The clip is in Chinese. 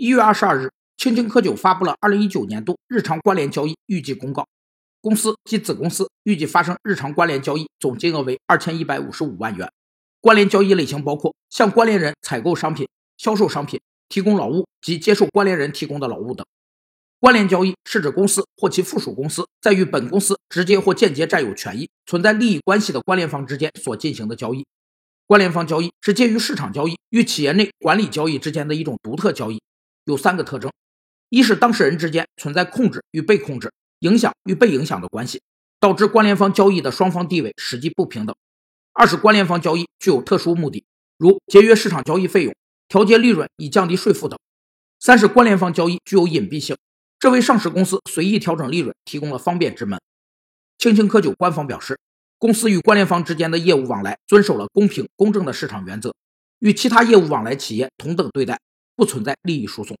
一月二十二日，青青稞酒发布了二零一九年度日常关联交易预计公告，公司及子公司预计发生日常关联交易总金额为二千一百五十五万元。关联交易类型包括向关联人采购商品、销售商品、提供劳务及接受关联人提供的劳务等。关联交易是指公司或其附属公司在与本公司直接或间接占有权益、存在利益关系的关联方之间所进行的交易。关联方交易是介于市场交易与企业内管理交易之间的一种独特交易。有三个特征：一是当事人之间存在控制与被控制、影响与被影响的关系，导致关联方交易的双方地位实际不平等；二是关联方交易具有特殊目的，如节约市场交易费用、调节利润以降低税负等；三是关联方交易具有隐蔽性，这为上市公司随意调整利润提供了方便之门。青青稞酒官方表示，公司与关联方之间的业务往来遵守了公平公正的市场原则，与其他业务往来企业同等对待。不存在利益输送。